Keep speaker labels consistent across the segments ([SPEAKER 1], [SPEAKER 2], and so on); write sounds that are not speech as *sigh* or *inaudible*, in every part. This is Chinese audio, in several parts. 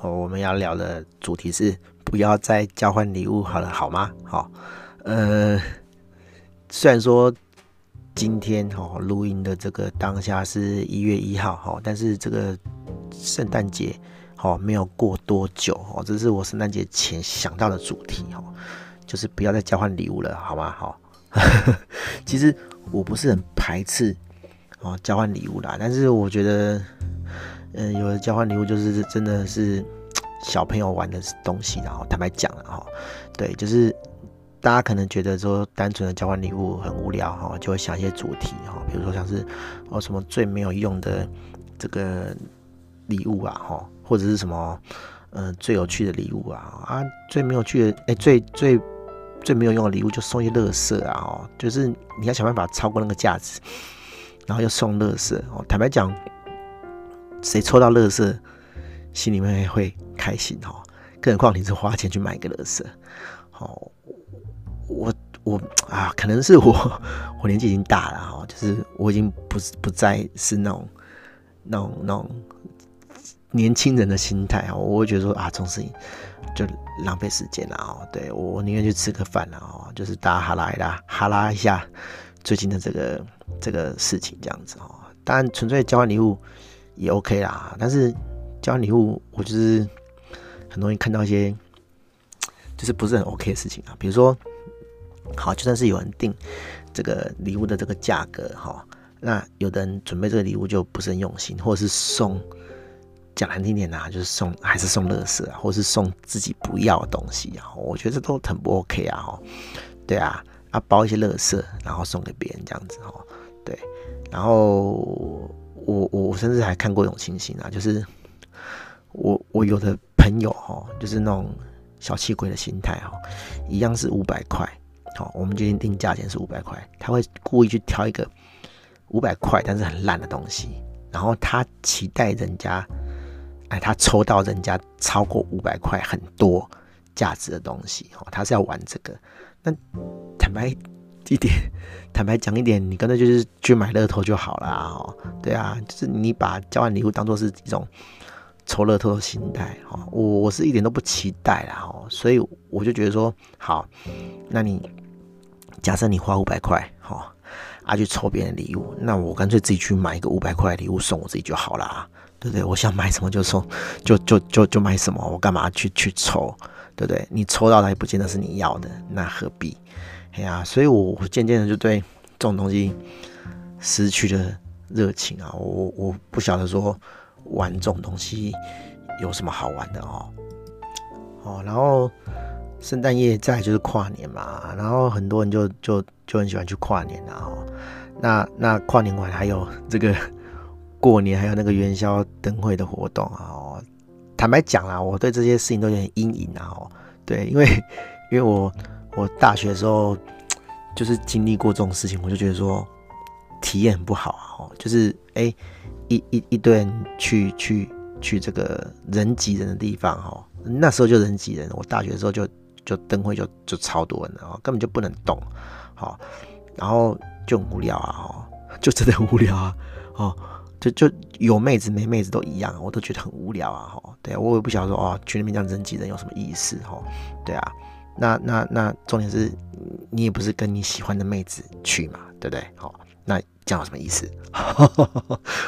[SPEAKER 1] 哦，我们要聊的主题是不要再交换礼物好了，好吗？好，呃，虽然说今天哦录音的这个当下是一月一号哈，但是这个圣诞节哦没有过多久哦，这是我圣诞节前想到的主题哦，就是不要再交换礼物了，好吗？好，*laughs* 其实我不是很排斥哦交换礼物啦，但是我觉得。嗯，有的交换礼物就是真的是小朋友玩的东西，然后坦白讲了哈，对，就是大家可能觉得说单纯的交换礼物很无聊哈，就会想一些主题哈，比如说像是哦什么最没有用的这个礼物啊哈，或者是什么嗯最有趣的礼物啊啊最没有趣的哎最最最没有用的礼物就送一些垃圾啊哦，就是你要想办法超过那个价值，然后又送垃圾哦，坦白讲。谁抽到垃圾，心里面会开心哦？更何况你是花钱去买个垃圾，好，我我啊，可能是我 *laughs* 我年纪已经大了哈，就是我已经不是不再是那种那种那种年轻人的心态啊，我会觉得说啊，这种事情就浪费时间了哦。对，我宁愿去吃个饭了哦，就是大家哈拉一拉哈拉一下最近的这个这个事情这样子哦。当然，纯粹交换礼物。也 OK 啦，但是交换礼物，我就是很容易看到一些就是不是很 OK 的事情啊。比如说，好，就算是有人定这个礼物的这个价格哈，那有的人准备这个礼物就不是很用心，或者是送讲难听点呐，就是送还是送乐色啊，或是送自己不要的东西啊，我觉得这都很不 OK 啊。哈，对啊，啊包一些乐色，然后送给别人这样子哈，对，然后。我我我甚至还看过一种情形啊，就是我我有的朋友哈，就是那种小气鬼的心态哈，一样是五百块，好，我们决定定价钱是五百块，他会故意去挑一个五百块但是很烂的东西，然后他期待人家，哎，他抽到人家超过五百块很多价值的东西，哦，他是要玩这个，那坦白。一点，*laughs* 坦白讲一点，你干脆就是去买乐透就好了哦。对啊，就是你把交换礼物当做是一种抽乐透的心态哈。我我是一点都不期待啦哦，所以我就觉得说，好，那你假设你花五百块哈啊去抽别人礼物，那我干脆自己去买一个五百块的礼物送我自己就好啦，对不对？我想买什么就送，就就就就买什么，我干嘛去去抽，对不对？你抽到的也不见得是你要的，那何必？哎呀，所以我渐渐的就对这种东西失去了热情啊！我我不晓得说玩这种东西有什么好玩的哦。哦，然后圣诞夜再就是跨年嘛，然后很多人就就就很喜欢去跨年啊。哦，那那跨年完还有这个过年，还有那个元宵灯会的活动啊。哦，坦白讲啦，我对这些事情都有点阴影啊。哦，对，因为因为我。我大学的时候就是经历过这种事情，我就觉得说体验很不好啊！哦，就是哎、一一一堆人去去去这个人挤人的地方哈，那时候就人挤人。我大学的时候就就灯会就就超多人了，根本就不能动，好，然后就很无聊啊！哦，就真的很无聊啊！哦，就就有妹子没妹子都一样，我都觉得很无聊啊！哈，对啊我也不晓得说哦，去那边这样人挤人有什么意思？哈，对啊。那那那重点是，你也不是跟你喜欢的妹子去嘛，对不对？好，那这样有什么意思？*laughs*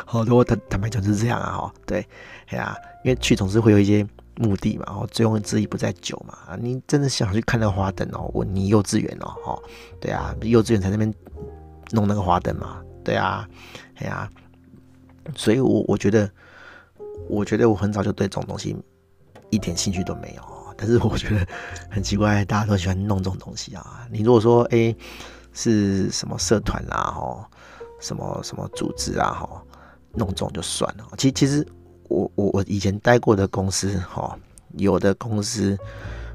[SPEAKER 1] 好多坦坦白讲是这样啊，哈，对，哎呀，因为去总是会有一些目的嘛，哦，醉翁之意不在酒嘛，你真的想去看那个花灯哦，我你幼稚园哦，哈，对啊，幼稚园在那边弄那个花灯嘛，对啊，哎呀，所以我我觉得，我觉得我很早就对这种东西一点兴趣都没有。但是我觉得很奇怪，大家都喜欢弄这种东西啊。*laughs* 你如果说，哎、是什么社团啦，吼，什么什么组织啊，吼，弄这种就算了。其实其实我我我以前待过的公司，哈，有的公司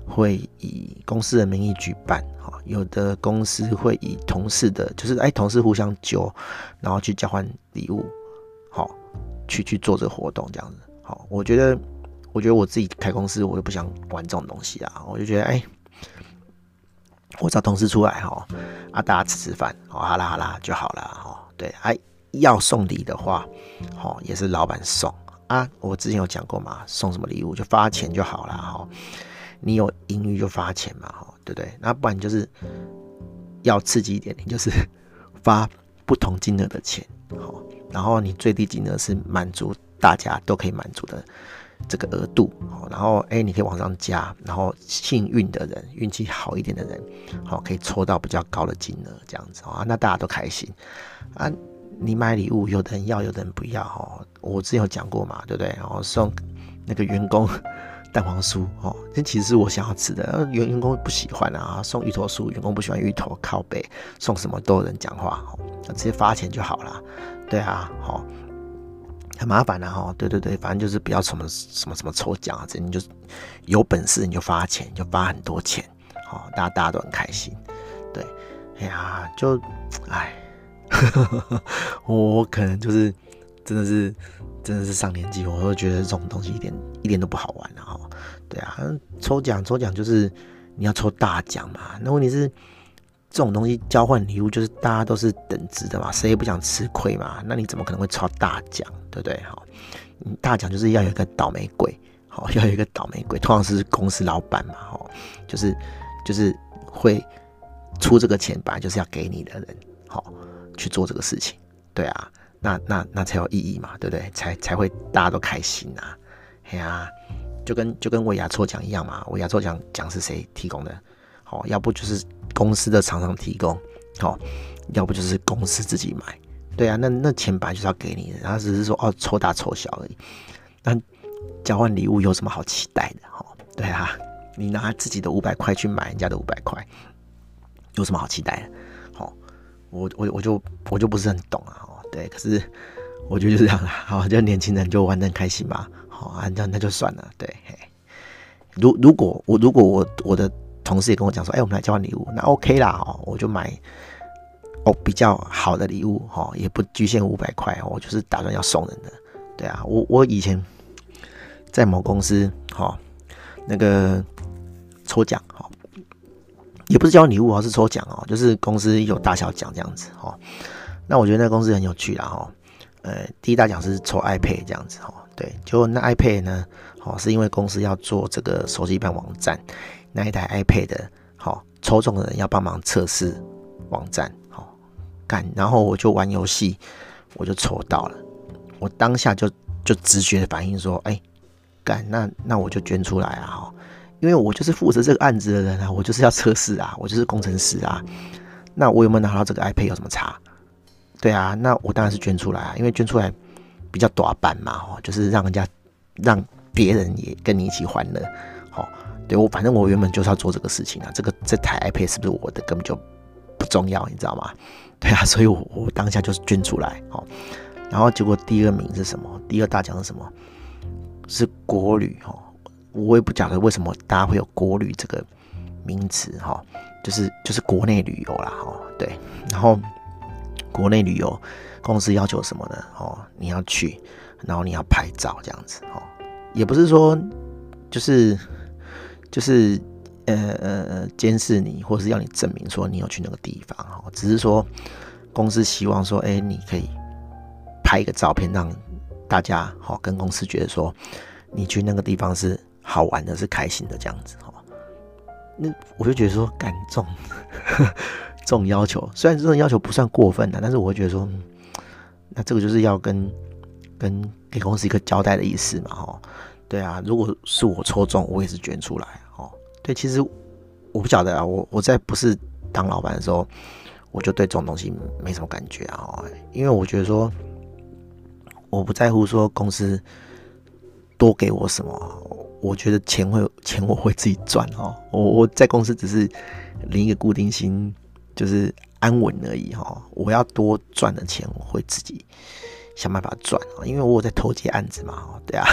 [SPEAKER 1] 会以公司的名义举办，哈，有的公司会以同事的，就是哎，同事互相揪，然后去交换礼物，好，去去做这个活动这样子，好，我觉得，我觉得我自己开公司，我就不想玩这种东西啊，我就觉得，哎，我找同事出来，哈，啊，大家吃吃饭，好，好啦好啦就好了，哈，对，哎，要送礼的话，好，也是老板送。啊，我之前有讲过嘛，送什么礼物就发钱就好了哈。你有盈余就发钱嘛，哈，对不对？那不然就是要刺激一点，你就是 *laughs* 发不同金额的钱，好，然后你最低金额是满足大家都可以满足的这个额度，然后哎，你可以往上加，然后幸运的人，运气好一点的人，好，可以抽到比较高的金额，这样子啊，那大家都开心啊。你买礼物，有的人要，有的人不要哦。我之前有讲过嘛，对不对？然后送那个员工 *laughs* 蛋黄酥哦，这其实是我想要吃的，员员工不喜欢啊。送芋头酥，员工不喜欢芋头，靠北送什么都有人讲话哦，直接发钱就好了。对啊，好，很麻烦的哈。对对对，反正就是不要什么什么什么抽奖啊，这你就有本事你就发钱，就发很多钱，好，大家大家都很开心。对，哎呀，就哎。*laughs* 我可能就是真的是真的是上年纪，我都觉得这种东西一点一点都不好玩了哈。对啊，抽奖抽奖就是你要抽大奖嘛。那问题是这种东西交换礼物就是大家都是等值的嘛，谁也不想吃亏嘛。那你怎么可能会抽大奖，对不对？哈，大奖就是要有一个倒霉鬼，好，*laughs* 要有一个倒霉鬼，通常是公司老板嘛，哈，就是就是会出这个钱，本来就是要给你的人，好。去做这个事情，对啊，那那那才有意义嘛，对不对？才才会大家都开心呐，哎呀，就跟就跟我牙抽奖一样嘛，我牙抽奖奖是谁提供的？好，要不就是公司的厂商提供，好，要不就是公司自己买，对啊，那那钱本来就是要给你的，然后只是说哦抽大抽小而已。那交换礼物有什么好期待的？哈，对啊，你拿自己的五百块去买人家的五百块，有什么好期待的？我我我就我就不是很懂啊，哦，对，可是我觉得就是这样啦，好，就年轻人就玩的开心嘛，好啊，那那就算了，对，嘿，如如果我如果我我的同事也跟我讲说，哎，我们来交换礼物，那 OK 啦，哦，我就买哦比较好的礼物，哈，也不局限五百块，我就是打算要送人的，对啊，我我以前在某公司，哈，那个抽奖，哈。也不是交换礼物，而是抽奖哦，就是公司有大小奖这样子哦。那我觉得那公司很有趣啦哈。呃，第一大奖是抽 iPad 这样子哈。对，就那 iPad 呢，哦，是因为公司要做这个手机版网站，那一台 iPad 的，好抽中的人要帮忙测试网站，好干，然后我就玩游戏，我就抽到了，我当下就就直觉的反应说，哎，干，那那我就捐出来啊哈。因为我就是负责这个案子的人啊，我就是要测试啊，我就是工程师啊。那我有没有拿到这个 iPad 有什么差？对啊，那我当然是捐出来啊，因为捐出来比较大版嘛，哦，就是让人家让别人也跟你一起欢乐。好，对我反正我原本就是要做这个事情啊。这个这台 iPad 是不是我的根本就不重要，你知道吗？对啊，所以我我当下就是捐出来。哦，然后结果第二名是什么？第二大奖是什么？是国旅哦。我也不晓得为什么大家会有国旅这个名词哈，就是就是国内旅游啦哈，对，然后国内旅游公司要求什么呢？哦，你要去，然后你要拍照这样子哦，也不是说就是就是呃呃呃监视你，或是要你证明说你有去那个地方哈，只是说公司希望说，哎，你可以拍一个照片，让大家好跟公司觉得说你去那个地方是。好玩的是开心的这样子哈，那我就觉得说，干这种 *laughs* 这种要求，虽然这种要求不算过分的，但是我会觉得说，那这个就是要跟跟给公司一个交代的意思嘛哈。对啊，如果是我抽中，我也是捐出来哦。对，其实我不晓得啊，我我在不是当老板的时候，我就对这种东西没什么感觉啊，因为我觉得说，我不在乎说公司多给我什么。我觉得钱会钱我会自己赚哦，我我在公司只是领一个固定薪，就是安稳而已哈。我要多赚的钱，我会自己想办法赚啊，因为我有在偷接案子嘛，对啊，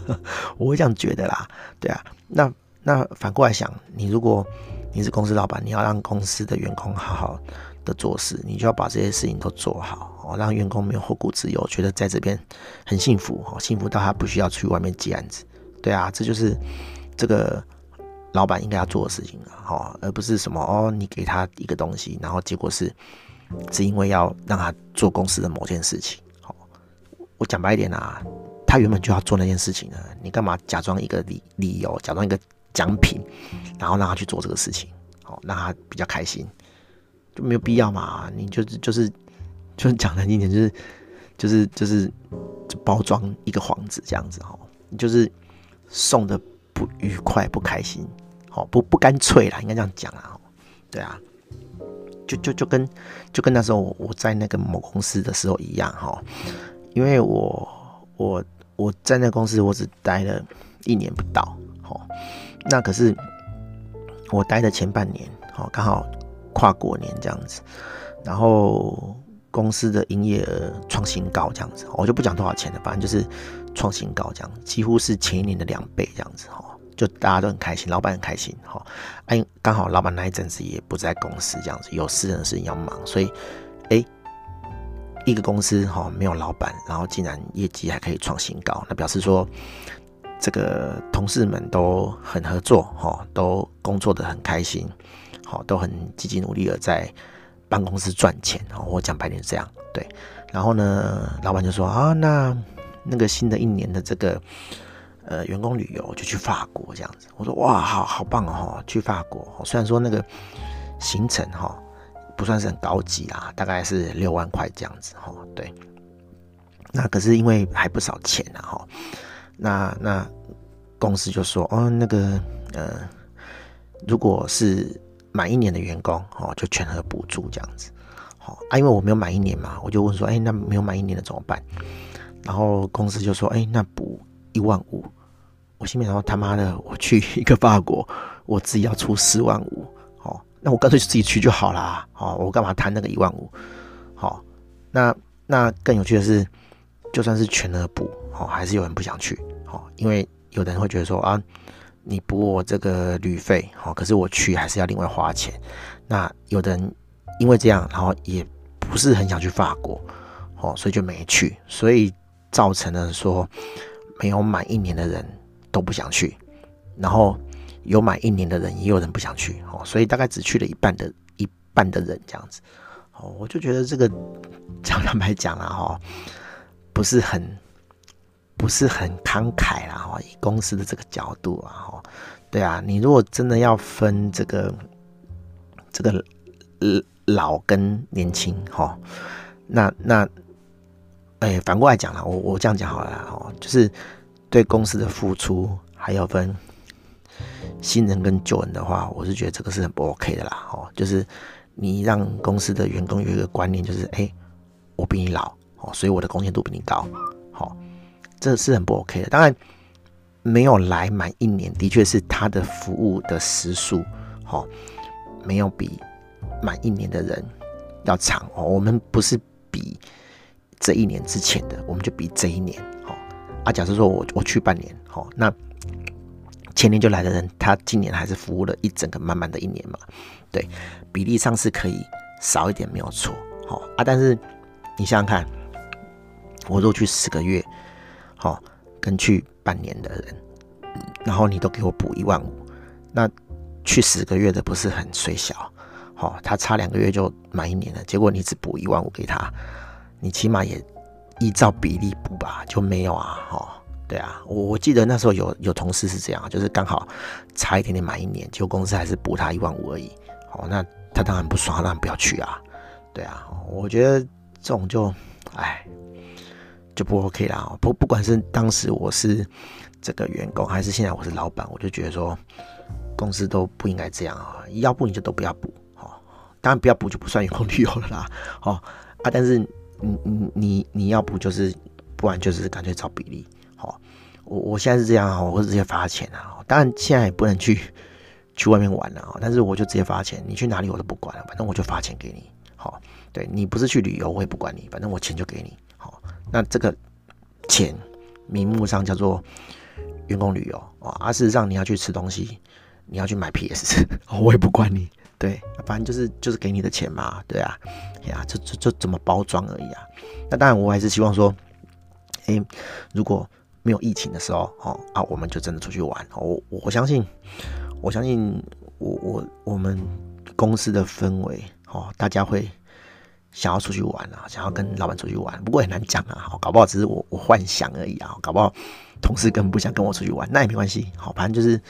[SPEAKER 1] *laughs* 我会这样觉得啦，对啊，那那反过来想，你如果你是公司老板，你要让公司的员工好好的做事，你就要把这些事情都做好哦，让员工没有后顾之忧，觉得在这边很幸福哦，幸福到他不需要去外面接案子，对啊，这就是这个老板应该要做的事情啊，哦，而不是什么哦，你给他一个东西，然后结果是是因为要让他做公司的某件事情。我讲白一点啊，他原本就要做那件事情呢，你干嘛假装一个理理由，假装一个奖品，然后让他去做这个事情，好，让他比较开心，就没有必要嘛。你就是就是就是讲难听点，就是就是就是包装一个幌子这样子哈，你就是送的不愉快、不开心，好不不干脆啦，应该这样讲啊，对啊，就就就跟就跟那时候我在那个某公司的时候一样哈。因为我我我在那公司我只待了一年不到，好，那可是我待的前半年，好，刚好跨过年这样子，然后公司的营业额创新高这样子，我就不讲多少钱了，反正就是创新高这样，几乎是前一年的两倍这样子，哈，就大家都很开心，老板很开心，哈，哎，刚好老板那一阵子也不在公司这样子，有私人的事情要忙，所以，哎。一个公司哈没有老板，然后竟然业绩还可以创新高，那表示说这个同事们都很合作哈，都工作的很开心，好，都很积极努力的在办公室赚钱。我讲白点是这样，对。然后呢，老板就说啊，那那个新的一年的这个呃员工旅游就去法国这样子。我说哇，好好棒哦，去法国。虽然说那个行程哈。不算是很高级啦，大概是六万块这样子哈。对，那可是因为还不少钱啊哈。那那公司就说哦，那个呃，如果是满一年的员工哦，就全额补助这样子。好啊，因为我没有满一年嘛，我就问说，哎，那没有满一年的怎么办？然后公司就说，哎，那补一万五。我心里想说，他妈的，我去一个法国，我自己要出四万五。那我干脆自己去就好啦，好，我干嘛谈那个一万五？好，那那更有趣的是，就算是全额补，好，还是有人不想去，好，因为有的人会觉得说啊，你补我这个旅费，好，可是我去还是要另外花钱。那有的人因为这样，然后也不是很想去法国，好，所以就没去，所以造成了说没有满一年的人都不想去，然后。有满一年的人，也有人不想去哦，所以大概只去了一半的一半的人这样子哦，我就觉得这个 *laughs* 讲坦白讲啦哈，不是很不是很慷慨啦哈，以公司的这个角度啊哈，对啊，你如果真的要分这个这个老跟年轻哈，那那哎反过来讲啦，我我这样讲好了哈，就是对公司的付出还要分。新人跟旧人的话，我是觉得这个是很不 OK 的啦，哦，就是你让公司的员工有一个观念，就是哎，我比你老，哦，所以我的贡献度比你高，好，这是很不 OK 的。当然，没有来满一年，的确是他的服务的时数，好，没有比满一年的人要长哦。我们不是比这一年之前的，我们就比这一年，好啊。假设说我我去半年，好，那。前年就来的人，他今年还是服务了一整个满满的一年嘛？对，比例上是可以少一点，没有错。好啊，但是你想想看，我如果去十个月，好，跟去半年的人，然后你都给我补一万五，那去十个月的不是很衰小？好，他差两个月就满一年了，结果你只补一万五给他，你起码也依照比例补吧？就没有啊？哈。对啊，我我记得那时候有有同事是这样，就是刚好差一点点满一年，结果公司还是补他一万五而已。哦，那他当然不爽，当然不要去啊。对啊，我觉得这种就，哎，就不 OK 啦。不不管是当时我是这个员工，还是现在我是老板，我就觉得说公司都不应该这样啊。要不你就都不要补，哦，当然不要补就不算员工旅游了啦。哦啊，但是你你你你要补就是，不然就是干脆找比例。好，我我现在是这样啊，我会直接发钱啊。当然现在也不能去去外面玩了啊，但是我就直接发钱，你去哪里我都不管了，反正我就发钱给你。好，对你不是去旅游，我也不管你，反正我钱就给你。好，那这个钱名目上叫做员工旅游啊，而、啊、事实上你要去吃东西，你要去买 PS，*laughs* 我也不管你，对，反正就是就是给你的钱嘛，对啊，呀，这这这怎么包装而已啊？那当然我还是希望说，哎、欸，如果没有疫情的时候，哦啊，我们就真的出去玩。我我相信，我相信我我我们公司的氛围，哦，大家会想要出去玩啊，想要跟老板出去玩。不过很难讲啊，搞不好只是我我幻想而已啊，搞不好同事根本不想跟我出去玩，那也没关系。好，反正就是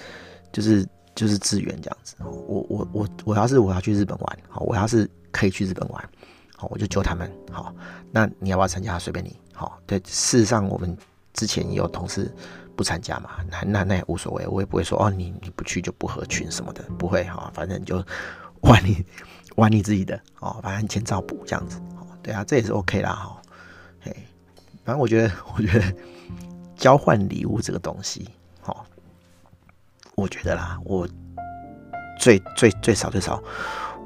[SPEAKER 1] 就是就是资源这样子。我我我我要是我要去日本玩，好，我要是可以去日本玩，好，我就揪他们。好，那你要不要参加？随便你。好，对，事实上我们。之前也有同事不参加嘛，那那那也无所谓，我也不会说哦，你你不去就不合群什么的，不会哈，反正就 *laughs* 玩你玩你自己的哦，反正钱照补这样子，哦，对啊，这也是 OK 啦哈，嘿，反正我觉得 *laughs* 我觉得交换礼物这个东西，哦，我觉得啦，我最最最少最少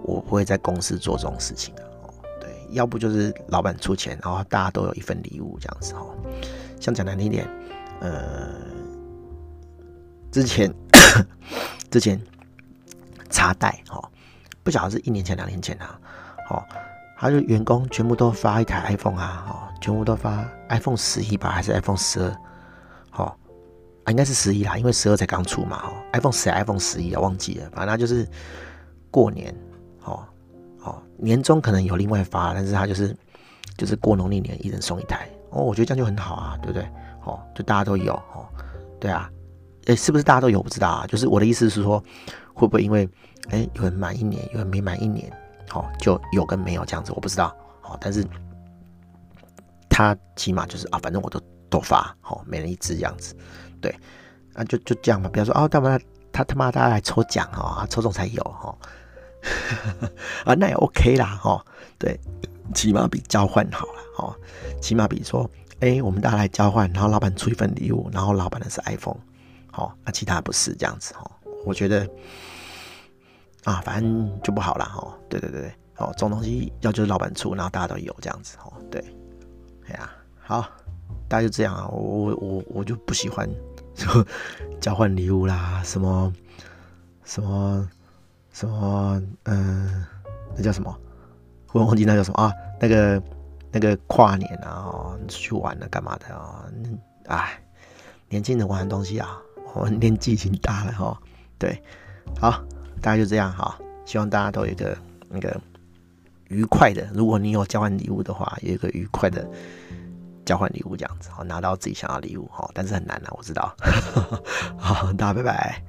[SPEAKER 1] 我不会在公司做这种事情的哦，对，要不就是老板出钱，然后大家都有一份礼物这样子哦。像讲难听点，呃，之前 *coughs* 之前插袋哈，不晓得是一年前两年前啊，好，他就员工全部都发一台 iPhone 啊，哦，全部都发 iPhone 十一吧，还是 iPhone 十二？好，啊，应该是十一啦，因为十二才刚出嘛，哈，iPhone 十、iPhone 十一啊，忘记了，反正就是过年，哦哦，年终可能有另外发，但是他就是就是过农历年一人送一台。哦，我觉得这样就很好啊，对不对？哦，就大家都有哦，对啊，诶，是不是大家都有？不知道啊。就是我的意思是说，会不会因为诶有人满一年，有人没满一年，哦，就有跟没有这样子，我不知道。哦，但是他起码就是啊，反正我都都发，哦，每人一支这样子，对，啊，就就这样嘛。比方说，哦，他妈他他妈大家来抽奖哦，抽中才有哈，哦、*laughs* 啊，那也 OK 啦，哦，对。起码比交换好了，哦，起码比说，哎、我们大家来交换，然后老板出一份礼物，然后老板的是 iPhone，好、哦，那其他不是这样子，哦，我觉得，啊，反正就不好了，哦，对对对对，哦，这种东西要就是老板出，然后大家都有这样子，哦，对，哎呀，好，大家就这样啊，我我我就不喜欢说 *laughs* 交换礼物啦，什么什么什么，嗯、那叫什么？我忘记那叫什么啊？那个那个跨年啊，出去玩了干嘛的啊？哎，年轻人玩的东西啊，我 *laughs* 年纪已经大了哈。对，好，大概就这样哈。希望大家都有一个那个愉快的，如果你有交换礼物的话，有一个愉快的交换礼物这样子，好拿到自己想要礼物哈。但是很难啊，我知道。*laughs* 好，大家拜拜。